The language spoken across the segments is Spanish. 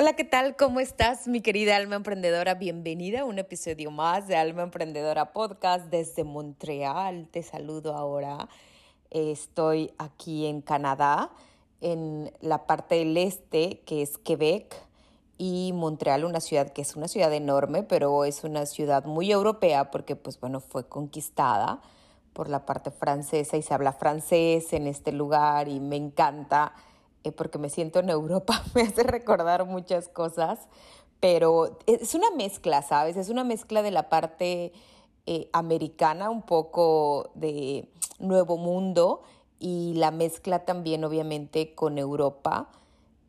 Hola, ¿qué tal? ¿Cómo estás, mi querida alma emprendedora? Bienvenida a un episodio más de Alma Emprendedora Podcast desde Montreal. Te saludo ahora. Estoy aquí en Canadá, en la parte del este, que es Quebec, y Montreal, una ciudad que es una ciudad enorme, pero es una ciudad muy europea porque, pues bueno, fue conquistada por la parte francesa y se habla francés en este lugar y me encanta eh, porque me siento en Europa, me hace recordar muchas cosas, pero es una mezcla, ¿sabes? Es una mezcla de la parte eh, americana, un poco de Nuevo Mundo y la mezcla también obviamente con Europa.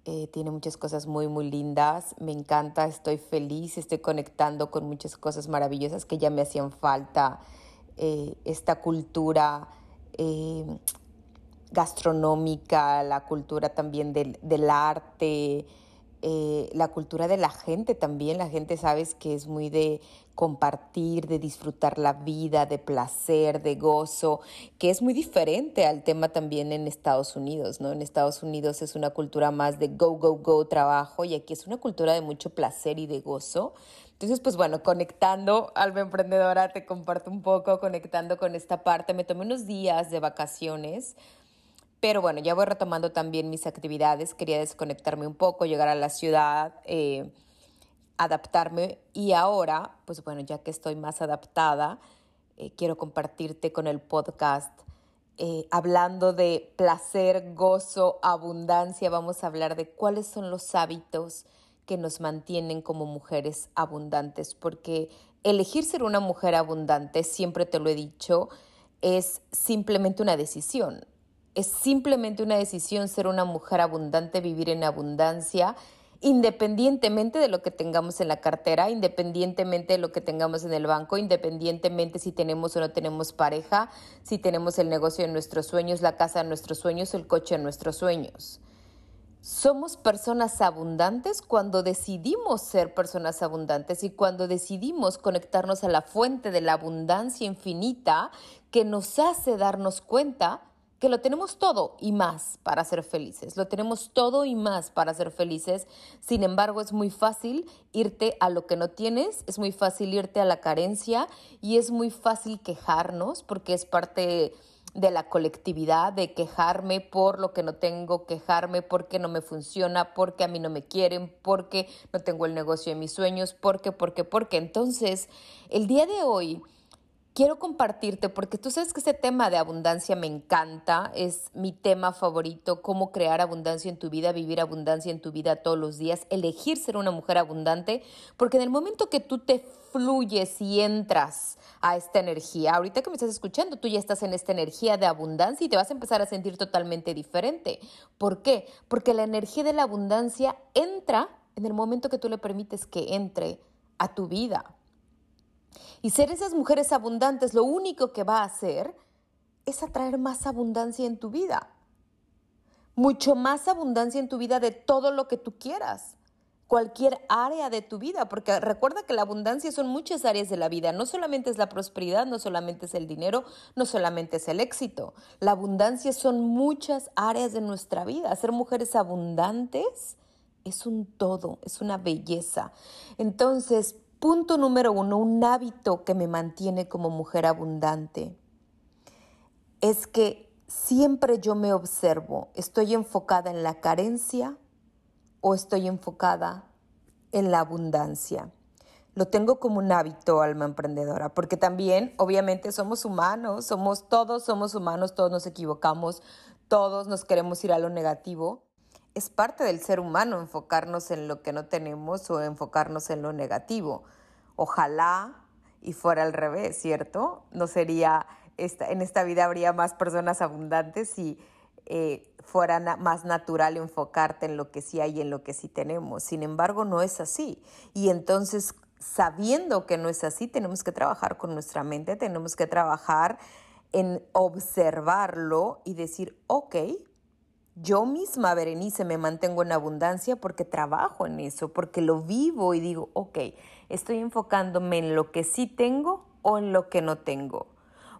Eh, tiene muchas cosas muy, muy lindas. Me encanta, estoy feliz, estoy conectando con muchas cosas maravillosas que ya me hacían falta. esta cultura gastronómica, la cultura también del, arte, eh, la cultura de la gente también. La gente, sabes, que es muy de compartir, de disfrutar la vida, de placer, de gozo, que es muy diferente al tema también en Estados Unidos, ¿no? En Estados Unidos es una cultura más de go, go, go, trabajo, y aquí es una cultura de mucho placer y de gozo. Entonces, pues bueno, conectando, Alba Emprendedora, te comparto un poco, conectando con esta parte. Me tomé unos días de vacaciones pero bueno, ya voy retomando también mis actividades. Quería desconectarme un poco, llegar a la ciudad, eh, adaptarme. Y ahora, pues bueno, ya que estoy más adaptada, eh, quiero compartirte con el podcast. Eh, hablando de placer, gozo, abundancia, vamos a hablar de cuáles son los hábitos que nos mantienen como mujeres abundantes, porque elegir ser una mujer abundante, siempre te lo he dicho, es simplemente una decisión. Es simplemente una decisión ser una mujer abundante, vivir en abundancia, independientemente de lo que tengamos en la cartera, independientemente de lo que tengamos en el banco, independientemente si tenemos o no tenemos pareja, si tenemos el negocio de nuestros sueños, la casa de nuestros sueños, el coche de nuestros sueños. Somos personas abundantes cuando decidimos ser personas abundantes y cuando decidimos conectarnos a la fuente de la abundancia infinita que nos hace darnos cuenta que lo tenemos todo y más para ser felices. Lo tenemos todo y más para ser felices. Sin embargo, es muy fácil irte a lo que no tienes, es muy fácil irte a la carencia y es muy fácil quejarnos porque es parte de la colectividad, de quejarme por lo que no tengo, quejarme porque no me funciona, porque a mí no me quieren, porque no tengo el negocio de mis sueños, porque, porque, porque. Entonces, el día de hoy quiero compartirte porque tú sabes que ese tema de abundancia me encanta, es mi tema favorito, cómo crear abundancia en tu vida, vivir abundancia en tu vida todos los días, elegir ser una mujer abundante, porque en el momento que tú te fluyes y entras a esta energía, ahorita que me estás escuchando, tú ya estás en esta energía de abundancia y te vas a empezar a sentir totalmente diferente. ¿Por qué? Porque la energía de la abundancia entra en el momento que tú le permites que entre a tu vida. Y ser esas mujeres abundantes lo único que va a hacer es atraer más abundancia en tu vida. Mucho más abundancia en tu vida de todo lo que tú quieras. Cualquier área de tu vida, porque recuerda que la abundancia son muchas áreas de la vida. No solamente es la prosperidad, no solamente es el dinero, no solamente es el éxito. La abundancia son muchas áreas de nuestra vida. Ser mujeres abundantes es un todo, es una belleza. Entonces, Punto número uno, un hábito que me mantiene como mujer abundante, es que siempre yo me observo, ¿estoy enfocada en la carencia o estoy enfocada en la abundancia? Lo tengo como un hábito, alma emprendedora, porque también, obviamente, somos humanos, somos todos, somos humanos, todos nos equivocamos, todos nos queremos ir a lo negativo es parte del ser humano enfocarnos en lo que no tenemos o enfocarnos en lo negativo. Ojalá y fuera al revés, ¿cierto? No sería, esta, en esta vida habría más personas abundantes si eh, fuera más natural enfocarte en lo que sí hay y en lo que sí tenemos. Sin embargo, no es así. Y entonces, sabiendo que no es así, tenemos que trabajar con nuestra mente, tenemos que trabajar en observarlo y decir, ok, yo misma, Berenice, me mantengo en abundancia porque trabajo en eso, porque lo vivo y digo, ok, estoy enfocándome en lo que sí tengo o en lo que no tengo.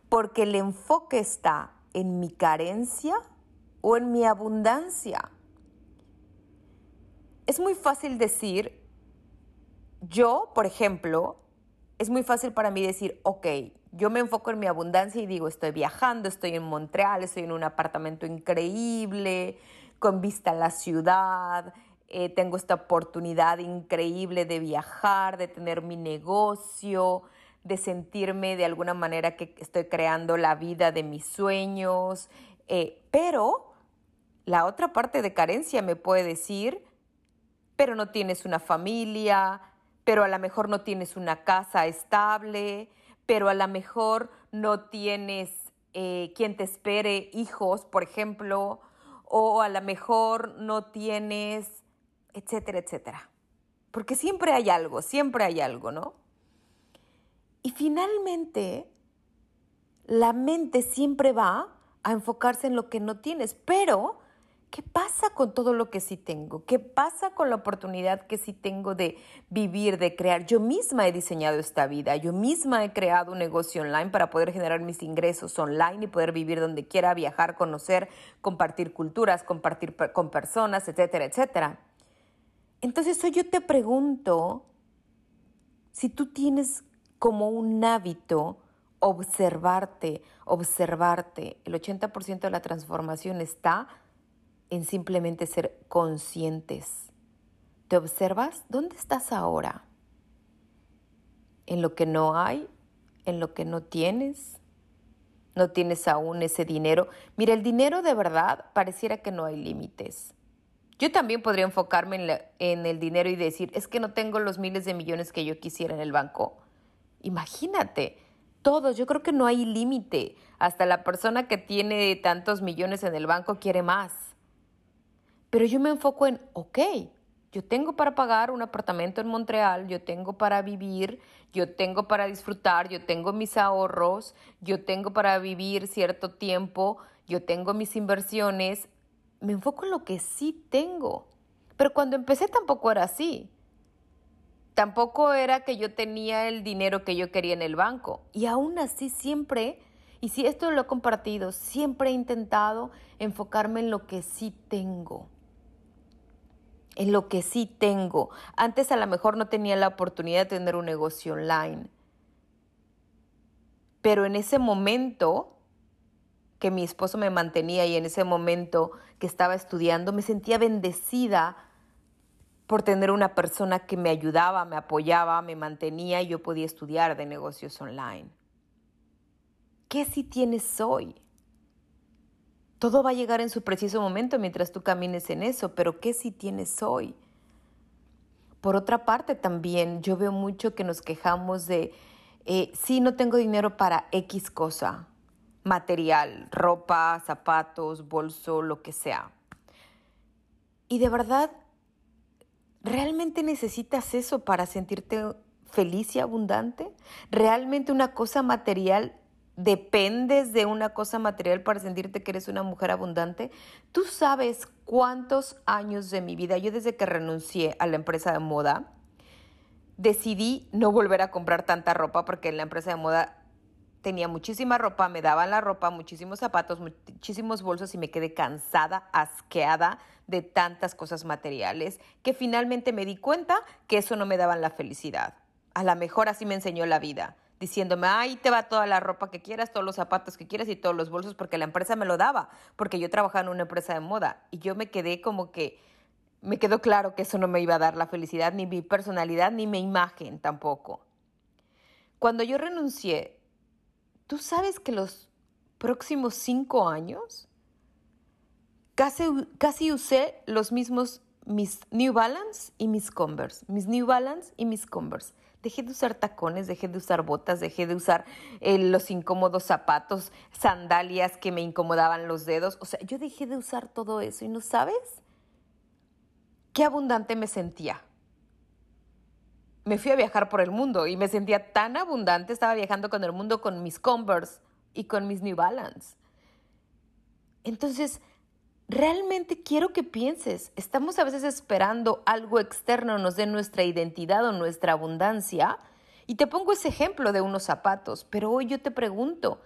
Porque el enfoque está en mi carencia o en mi abundancia. es muy fácil decir, yo, por ejemplo, es muy fácil para mí decir, ok, yo me enfoco en mi abundancia y digo, estoy viajando, estoy en Montreal, estoy en un apartamento increíble, con vista a la ciudad, eh, tengo esta oportunidad increíble de viajar, de tener mi negocio, de sentirme de alguna manera que estoy creando la vida de mis sueños, eh, pero la otra parte de carencia me puede decir, pero no tienes una familia, pero a lo mejor no tienes una casa estable, pero a lo mejor no tienes eh, quien te espere hijos, por ejemplo, o a lo mejor no tienes, etcétera, etcétera. Porque siempre hay algo, siempre hay algo, ¿no? Y finalmente, la mente siempre va a enfocarse en lo que no tienes, pero ¿qué pasa con todo lo que sí tengo? ¿Qué pasa con la oportunidad que sí tengo de vivir, de crear? Yo misma he diseñado esta vida, yo misma he creado un negocio online para poder generar mis ingresos online y poder vivir donde quiera, viajar, conocer, compartir culturas, compartir con personas, etcétera, etcétera. Entonces hoy yo te pregunto si tú tienes como un hábito observarte, observarte. El 80% de la transformación está en simplemente ser conscientes. ¿Te observas? ¿Dónde estás ahora? ¿En lo que no hay? ¿En lo que no tienes? ¿No tienes aún ese dinero? Mira, el dinero de verdad pareciera que no hay límites. Yo también podría enfocarme en, en, el dinero y decir, es que no tengo los miles de millones que yo quisiera en el banco. Imagínate, todos, yo creo que no hay límite. Hasta la persona que tiene tantos millones en el banco quiere más. Pero yo me enfoco en, ok, yo tengo para pagar un apartamento en Montreal, yo tengo para vivir, yo tengo para disfrutar, yo tengo mis ahorros, yo tengo para vivir cierto tiempo, yo tengo mis inversiones. Me enfoco en lo que sí tengo. Pero cuando empecé tampoco era así tampoco era que yo tenía el dinero que yo quería en el banco. Y aún así siempre, y si esto lo he compartido, siempre he intentado enfocarme en lo que sí tengo. En lo que sí tengo. Antes a lo mejor no tenía la oportunidad de tener un negocio online. Pero en ese momento que mi esposo me mantenía y en ese momento que estaba estudiando, me sentía bendecida por tener una persona que me ayudaba, me apoyaba, me mantenía y yo podía estudiar de negocios online. ¿Qué si tienes hoy? Todo va a llegar en su preciso momento mientras tú camines en eso, pero ¿qué si tienes hoy? Por otra parte, también yo veo mucho que nos quejamos de, eh, sí, no tengo dinero para X cosa, material, ropa, zapatos, bolso, lo que sea. Y de verdad, ¿Realmente necesitas eso para sentirte feliz y abundante? ¿Realmente una cosa material dependes de una cosa material para sentirte que eres una mujer abundante? Tú sabes cuántos años de mi vida, yo desde que renuncié a la empresa de moda, decidí no volver a comprar tanta ropa porque en la empresa de moda tenía muchísima ropa, me daban la ropa, muchísimos zapatos, muchísimos bolsos y me quedé cansada, asqueada de tantas cosas materiales que finalmente me di cuenta que eso no me daban la felicidad. A lo mejor así me enseñó la vida, diciéndome, ahí te va toda la ropa que quieras, todos los zapatos que quieras y todos los bolsos porque la empresa me lo daba, porque yo trabajaba en una empresa de moda y yo me quedé como que me quedó claro que eso no me iba a dar la felicidad, ni mi personalidad, ni mi imagen tampoco. Cuando yo renuncié ¿Tú sabes que los próximos cinco años casi, casi usé los mismos mis New Balance y mis Converse, mis New Balance y mis Converse. Dejé de usar tacones, dejé de usar botas, dejé de usar eh, los incómodos zapatos, sandalias que me incomodaban los dedos. O sea, yo dejé de usar todo eso y no sabes qué abundante me sentía me fui a viajar por el mundo y me sentía tan abundante, estaba viajando con el mundo con mis Converse y con mis New Balance. Entonces, realmente quiero que pienses, estamos a veces esperando algo externo nos dé nuestra identidad o nuestra abundancia. Y te pongo ese ejemplo de unos zapatos, pero hoy yo te pregunto,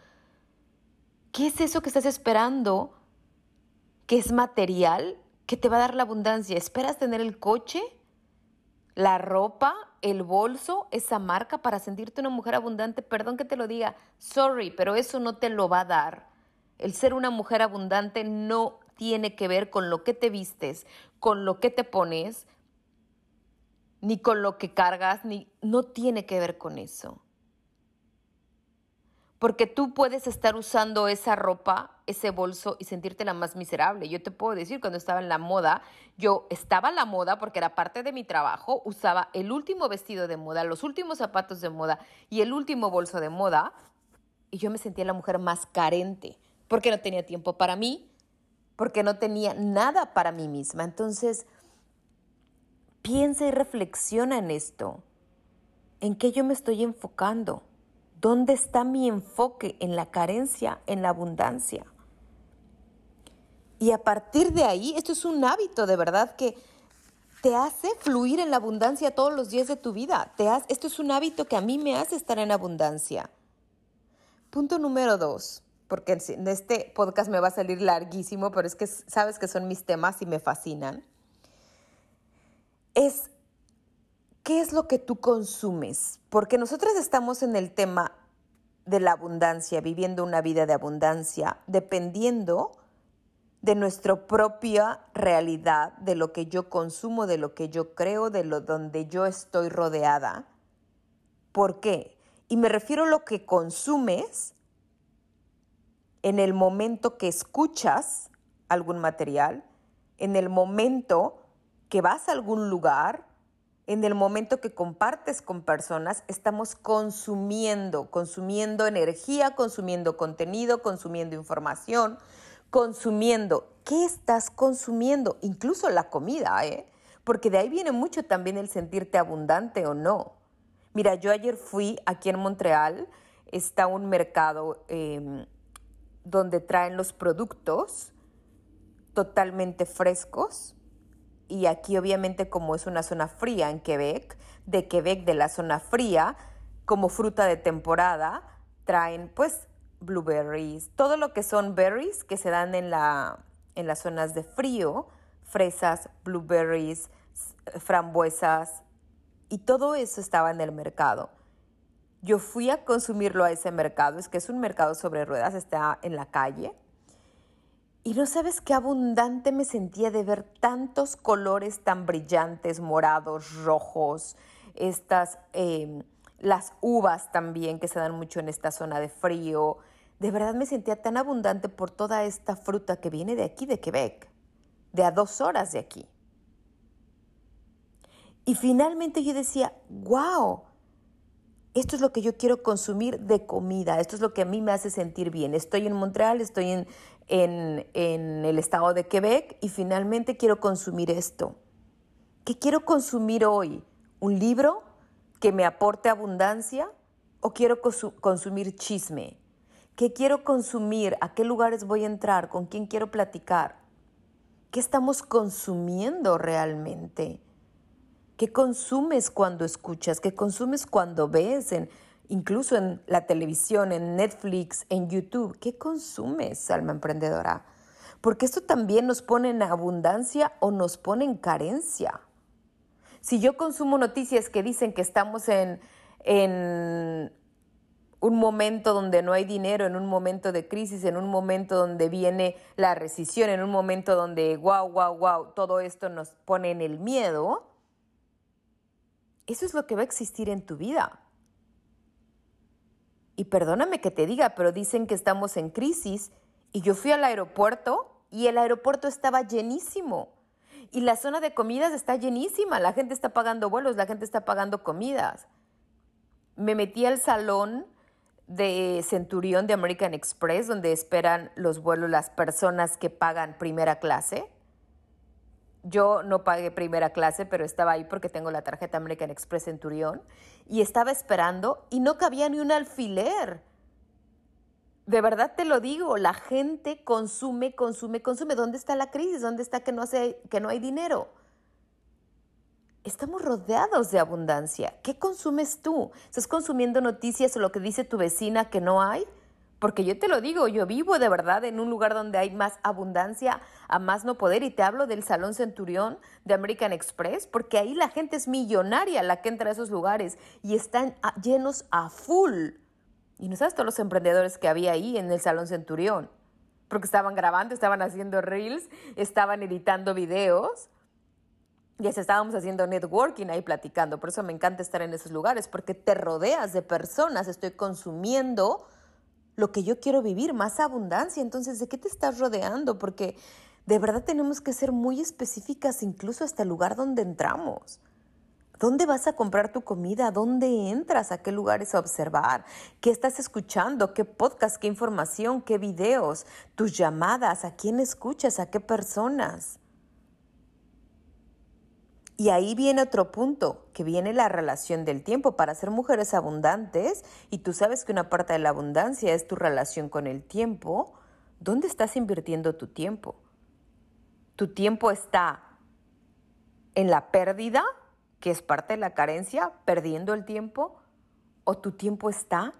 ¿qué es eso que estás esperando que es material que te va a dar la abundancia. ¿Esperas tener el coche, la ropa, el bolso, esa marca para sentirte una mujer abundante? Perdón que te lo diga, sorry, pero eso no te lo va a dar. El ser una mujer abundante no tiene que ver con lo que te vistes, con lo que te pones, ni con lo que cargas, ni no tiene que ver con eso. Porque tú puedes estar usando esa ropa, ese bolso y sentirte la más miserable. Yo te puedo decir, cuando estaba en la moda, yo estaba en la moda porque era parte de mi trabajo, usaba el último vestido de moda, los últimos zapatos de moda y el último bolso de moda, y yo me sentía la mujer más carente, porque no tenía tiempo para mí, porque no tenía nada para mí misma. Entonces, piensa y reflexiona en esto. ¿En qué yo me estoy enfocando? ¿Dónde está mi enfoque? ¿En la carencia? ¿En la abundancia? Y a partir de ahí, esto es un hábito de verdad que te hace fluir en la abundancia todos los días de tu vida. Te esto es un hábito que a mí me hace estar en abundancia. Punto número dos porque en este podcast me va a salir larguísimo, pero es que sabes que son mis temas y me fascinan, es qué es lo que tú consumes, porque nosotros estamos en el tema de la abundancia, viviendo una vida de abundancia, dependiendo de nuestra propia realidad, de lo que yo consumo, de lo que yo creo, de lo donde yo estoy rodeada. ¿Por qué? Y me refiero a lo que consumes en el momento que escuchas algún material, en el momento que vas a algún lugar, en el momento que compartes con personas, estamos consumiendo, consumiendo energía, consumiendo contenido, consumiendo información, consumiendo. ¿Qué estás consumiendo? Incluso la comida, ¿eh? Porque de ahí viene mucho también el sentirte abundante o no. Mira, yo ayer fui aquí en Montreal, está un mercado em, donde traen los productos totalmente frescos. Y aquí obviamente como es una zona fría en Quebec, de Quebec de la zona fría, como fruta de temporada, traen pues blueberries, todo lo que son berries que se dan en, la, en las zonas de frío, fresas, blueberries, frambuesas, y todo eso estaba en el mercado. Yo fui a consumirlo a ese mercado, es que es un mercado sobre ruedas, está en la calle. Y no sabes qué abundante me sentía de ver tantos colores tan brillantes, morados, rojos, estas, em, las uvas también que se dan mucho en esta zona de frío. De verdad me sentía tan abundante por toda esta fruta que viene de aquí, de Quebec, de a dos horas de aquí. Y finalmente yo decía, wow, esto es lo que yo quiero consumir de comida, esto es lo que a mí me hace sentir bien. Estoy en Montreal, estoy en, en, el estado de Quebec y finalmente quiero consumir esto. ¿Qué quiero consumir hoy? ¿Un libro que me aporte abundancia o quiero consumir chisme? ¿Qué quiero consumir? ¿A qué lugares voy a entrar? ¿Con quién quiero platicar? ¿Qué estamos consumiendo realmente? ¿Qué consumes cuando escuchas? ¿Qué consumes cuando ves? En, incluso en la televisión, en Netflix, en YouTube. ¿Qué consumes, alma emprendedora? Porque esto también nos pone en abundancia o nos pone en carencia. Si yo consumo noticias que dicen que estamos en, en un momento donde no hay dinero, en un momento de crisis, en un momento donde viene la recesión, en un momento donde, wow, wow, wow, todo esto nos pone en el miedo, eso es lo que va a existir en tu vida. Y perdóname que te diga, pero dicen que estamos en crisis y yo fui al aeropuerto y el aeropuerto estaba llenísimo. Y la zona de comidas está llenísima, la gente está pagando vuelos, la gente está pagando comidas. Me metí al salón de Centurión de American Express, donde esperan los vuelos las personas que pagan primera clase. Yo no pagué primera clase, pero estaba ahí porque tengo la tarjeta American Express Centurión y estaba esperando y no cabía ni un alfiler. De verdad te lo digo, la gente consume, consume, consume. ¿Dónde está la crisis? ¿Dónde está que no, hace, que no hay dinero? Estamos rodeados de abundancia. ¿Qué consumes tú? ¿Estás consumiendo noticias o lo que dice tu vecina que no hay? Porque yo te lo digo, yo vivo de verdad en un lugar donde hay más abundancia, a más no poder, y te hablo del Salón Centurión de American Express, porque ahí la gente es millonaria la que entra a esos lugares y están llenos a full. Y no sabes todos los emprendedores que había ahí en el Salón Centurión, porque estaban grabando, estaban haciendo reels, estaban editando videos. Y estábamos haciendo networking ahí platicando. Por eso me encanta estar en esos lugares, porque te rodeas de personas, estoy consumiendo lo que yo quiero vivir, más abundancia. Entonces, ¿de qué te estás rodeando? Porque de verdad tenemos que ser muy específicas incluso hasta el lugar donde entramos. ¿Dónde vas a comprar tu comida? ¿Dónde entras? ¿A qué lugares a observar? ¿Qué estás escuchando? ¿Qué podcast? ¿Qué información? ¿Qué videos? ¿Tus llamadas? ¿A quién escuchas? ¿A qué personas? Y ahí viene otro punto, que viene la relación del tiempo. Para ser mujeres abundantes, y tú sabes que una parte de la abundancia es tu relación con el tiempo, ¿dónde estás invirtiendo tu tiempo? ¿Tu tiempo está en la pérdida, que es parte de la carencia, perdiendo el tiempo? ¿O tu tiempo está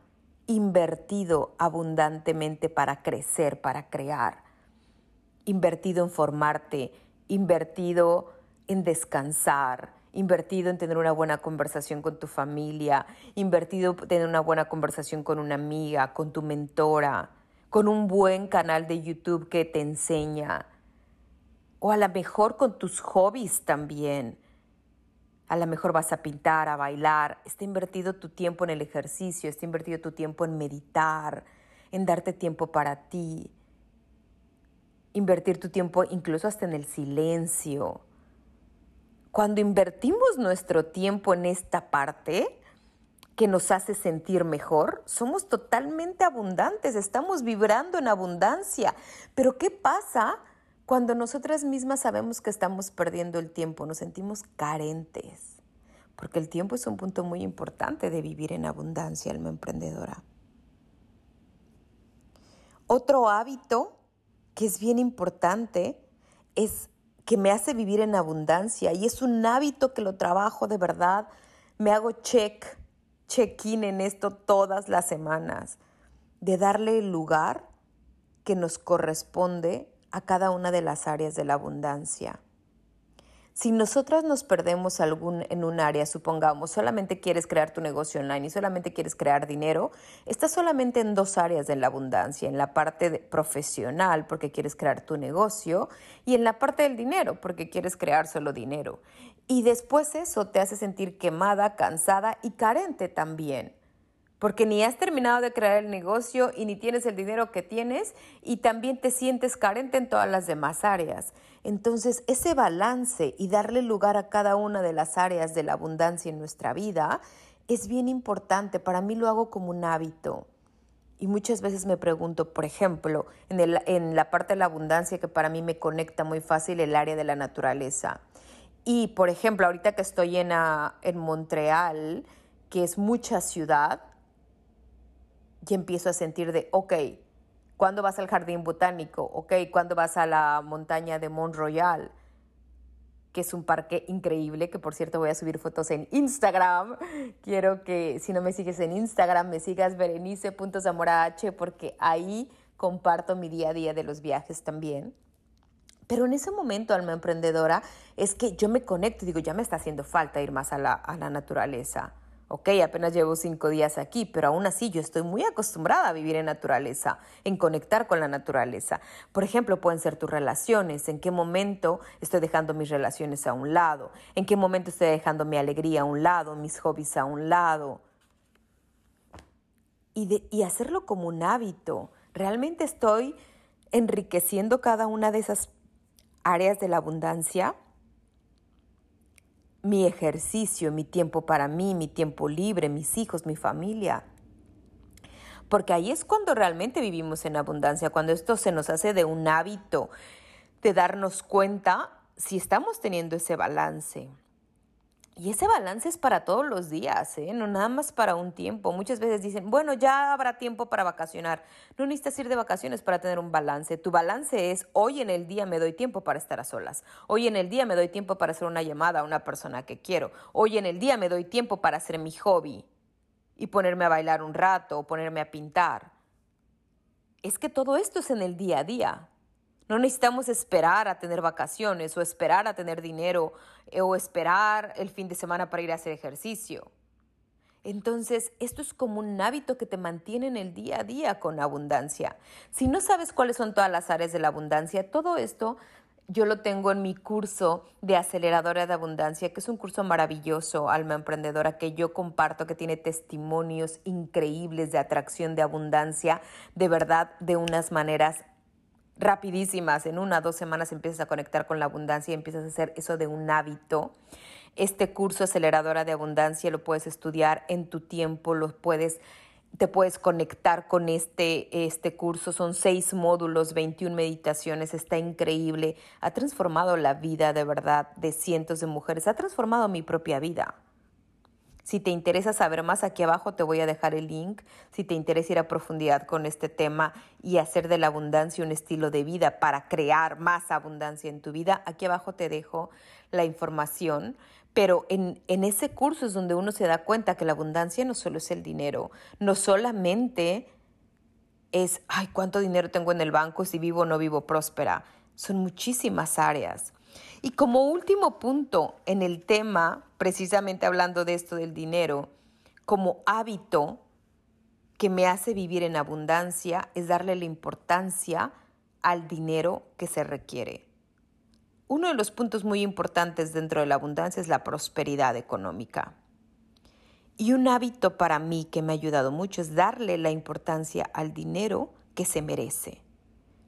invertido abundantemente para crecer, para crear? Invertido en formarte, invertido en descansar, invertido en tener una buena conversación con tu familia, invertido en tener una buena conversación con una amiga, con tu mentora, con un buen canal de YouTube que te enseña, o a lo mejor con tus hobbies también. A lo mejor vas a pintar, a bailar. Está invertido tu tiempo en el ejercicio, está invertido tu tiempo en meditar, en darte tiempo para ti. Invertir tu tiempo incluso hasta en el silencio cuando invertimos nuestro tiempo en esta parte que nos hace sentir mejor, somos totalmente abundantes, estamos vibrando en abundancia. Pero ¿qué pasa cuando nosotras mismas sabemos que estamos perdiendo el tiempo? Nos sentimos carentes, porque el tiempo es un punto muy importante de vivir en abundancia, alma emprendedora. Otro hábito que es bien importante es que me hace vivir en abundancia y es un hábito que lo trabajo de verdad. Me hago check, check-in en esto todas las semanas, de darle el lugar que nos corresponde a cada una de las áreas de la abundancia. Si nosotras nos perdemos algún, en un área, supongamos, solamente quieres crear tu negocio online y solamente quieres crear dinero, estás solamente en dos áreas de la abundancia, en la parte profesional porque quieres crear tu negocio y en la parte del dinero porque quieres crear solo dinero. Y después eso te hace sentir quemada, cansada y carente también porque ni has terminado de crear el negocio y ni tienes el dinero que tienes y también te sientes carente en todas las demás áreas. Entonces, ese balance y darle lugar a cada una de las áreas de la abundancia en nuestra vida es bien importante. Para mí lo hago como un hábito. Y muchas veces me pregunto, por ejemplo, en, la parte de la abundancia que para mí me conecta muy fácil el área de la naturaleza. Y, por ejemplo, ahorita que estoy en, en Montreal, que es mucha ciudad, y empiezo a sentir de, ok, ¿cuándo vas al jardín botánico? Ok, ¿cuándo vas a la montaña de Mont Royal? que es un parque increíble, que por cierto voy a subir fotos en Instagram. Quiero que si no me sigues en Instagram, me sigas berenice.zamorah porque ahí comparto mi día a día de los viajes también. Pero en ese momento, alma emprendedora, es que yo me conecto y digo, ya me está haciendo falta ir más a la, a la naturaleza Ok, apenas llevo cinco días aquí, pero aún así yo estoy muy acostumbrada a vivir en naturaleza, en conectar con la naturaleza. Por ejemplo, pueden ser tus relaciones, en qué momento estoy dejando mis relaciones a un lado, en qué momento estoy dejando mi alegría a un lado, mis hobbies a un lado. Y, y hacerlo como un hábito. Realmente estoy enriqueciendo cada una de esas áreas de la abundancia mi ejercicio, mi tiempo para mí, mi tiempo libre, mis hijos, mi familia. Porque ahí es cuando realmente vivimos en abundancia, cuando esto se nos hace de un hábito, de darnos cuenta si estamos teniendo ese balance. Y ese balance es para todos los días, ¿eh? no nada más para un tiempo. Muchas veces dicen, bueno, ya habrá tiempo para vacacionar. No necesitas ir de vacaciones para tener un balance. Tu balance es, hoy en el día me doy tiempo para estar a solas. Hoy en el día me doy tiempo para hacer una llamada a una persona que quiero. Hoy en el día me doy tiempo para hacer mi hobby y ponerme a bailar un rato o ponerme a pintar. es que todo esto es en el día a día. No necesitamos esperar a tener vacaciones o esperar a tener dinero eh, o esperar el fin de semana para ir a hacer ejercicio. Entonces, esto es como un hábito que te mantiene en el día a día con abundancia. Si no sabes cuáles son todas las áreas de la abundancia, todo esto yo lo tengo en mi curso de aceleradora de abundancia, que es un curso maravilloso, alma emprendedora, que yo comparto, que tiene testimonios increíbles de atracción de abundancia, de verdad, de unas maneras rapidísimas. En una dos semanas empiezas a conectar con la abundancia y empiezas a hacer eso de un hábito. Este curso aceleradora de abundancia lo puedes estudiar en tu tiempo, lo puedes te puedes conectar con este, este curso. Son seis módulos, 21 meditaciones, está increíble. Ha transformado la vida de verdad de cientos de mujeres, ha transformado mi propia vida. Si te interesa saber más, aquí abajo te voy a dejar el link. Si te interesa ir a profundidad con este tema y hacer de la abundancia un estilo de vida para crear más abundancia en tu vida, aquí abajo te dejo la información. Pero en, en ese curso es donde uno se da cuenta que la abundancia no solo es el dinero, no solamente es, ay, ¿cuánto dinero tengo en el banco si vivo o no vivo próspera? Son muchísimas áreas. Y como último punto en el tema, precisamente hablando de esto del dinero, como hábito que me hace vivir en abundancia es darle la importancia al dinero que se requiere. Uno de los puntos muy importantes dentro de la abundancia es la prosperidad económica. Y un hábito para mí que me ha ayudado mucho es darle la importancia al dinero que se merece.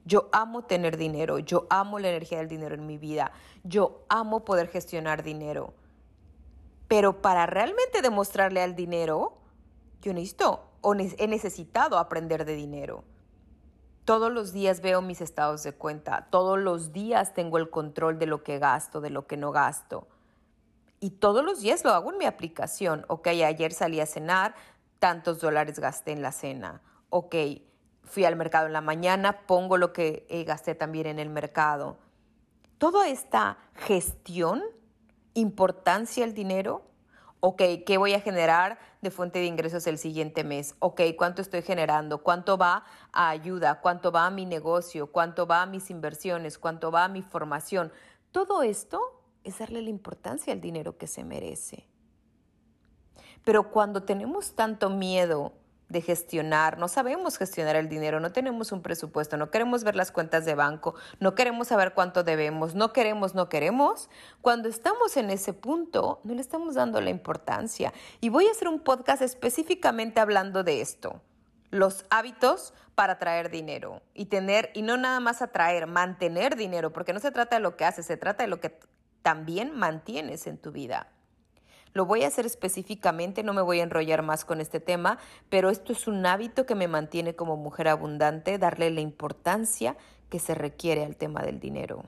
Yo amo tener dinero, yo amo la energía del dinero en mi vida, yo amo poder gestionar dinero. Pero para realmente demostrarle al dinero, yo necesito o he necesitado aprender de dinero. Todos los días veo mis estados de cuenta, todos los días tengo el control de lo que gasto, de lo que no gasto. Y todos los días lo hago en mi aplicación. Ok, ayer salí a cenar, tantos dólares gasté en la cena. Ok, fui al mercado en la mañana, pongo lo que eh, gasté también en el mercado. Toda esta gestión, importancia el dinero, ok, ¿qué voy a generar de fuente de ingresos el siguiente mes? Ok, ¿cuánto estoy generando? ¿Cuánto va a ayuda? ¿Cuánto va a mi negocio? ¿Cuánto va a mis inversiones? ¿Cuánto va a mi formación? Todo esto es darle la importancia al dinero que se merece. Pero cuando tenemos tanto miedo de gestionar, no sabemos gestionar el dinero, no tenemos un presupuesto, no queremos ver las cuentas de banco, no queremos saber cuánto debemos, no queremos, no queremos. Cuando estamos en ese punto, no le estamos dando la importancia. Y voy a hacer un podcast específicamente hablando de esto. Los hábitos para traer dinero y tener, y no nada más atraer, mantener dinero, porque no se trata de lo que haces, se trata de lo que también mantienes en tu vida. Lo voy a hacer específicamente, no me voy a enrollar más con este tema, pero esto es un hábito que me mantiene como mujer abundante, darle la importancia que se requiere al tema del dinero.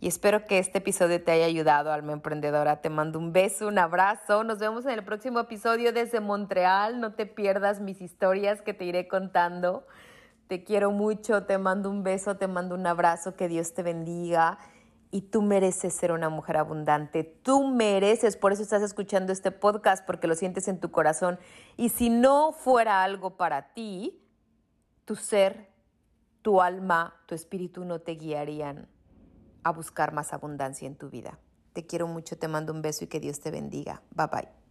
Y espero que este episodio te haya ayudado, alma emprendedora. Te mando un beso, un abrazo. Nos vemos en el próximo episodio desde Montreal. No te pierdas mis historias que te iré contando. Te quiero mucho, te mando un beso, te mando un abrazo. Que Dios te bendiga y tú mereces ser una mujer abundante. Tú mereces, por eso estás escuchando este podcast, porque lo sientes en tu corazón. Y si no fuera algo para ti, tu ser, tu alma, tu espíritu no te guiarían a buscar más abundancia en tu vida. Te quiero mucho, te mando un beso y que Dios te bendiga. Bye bye.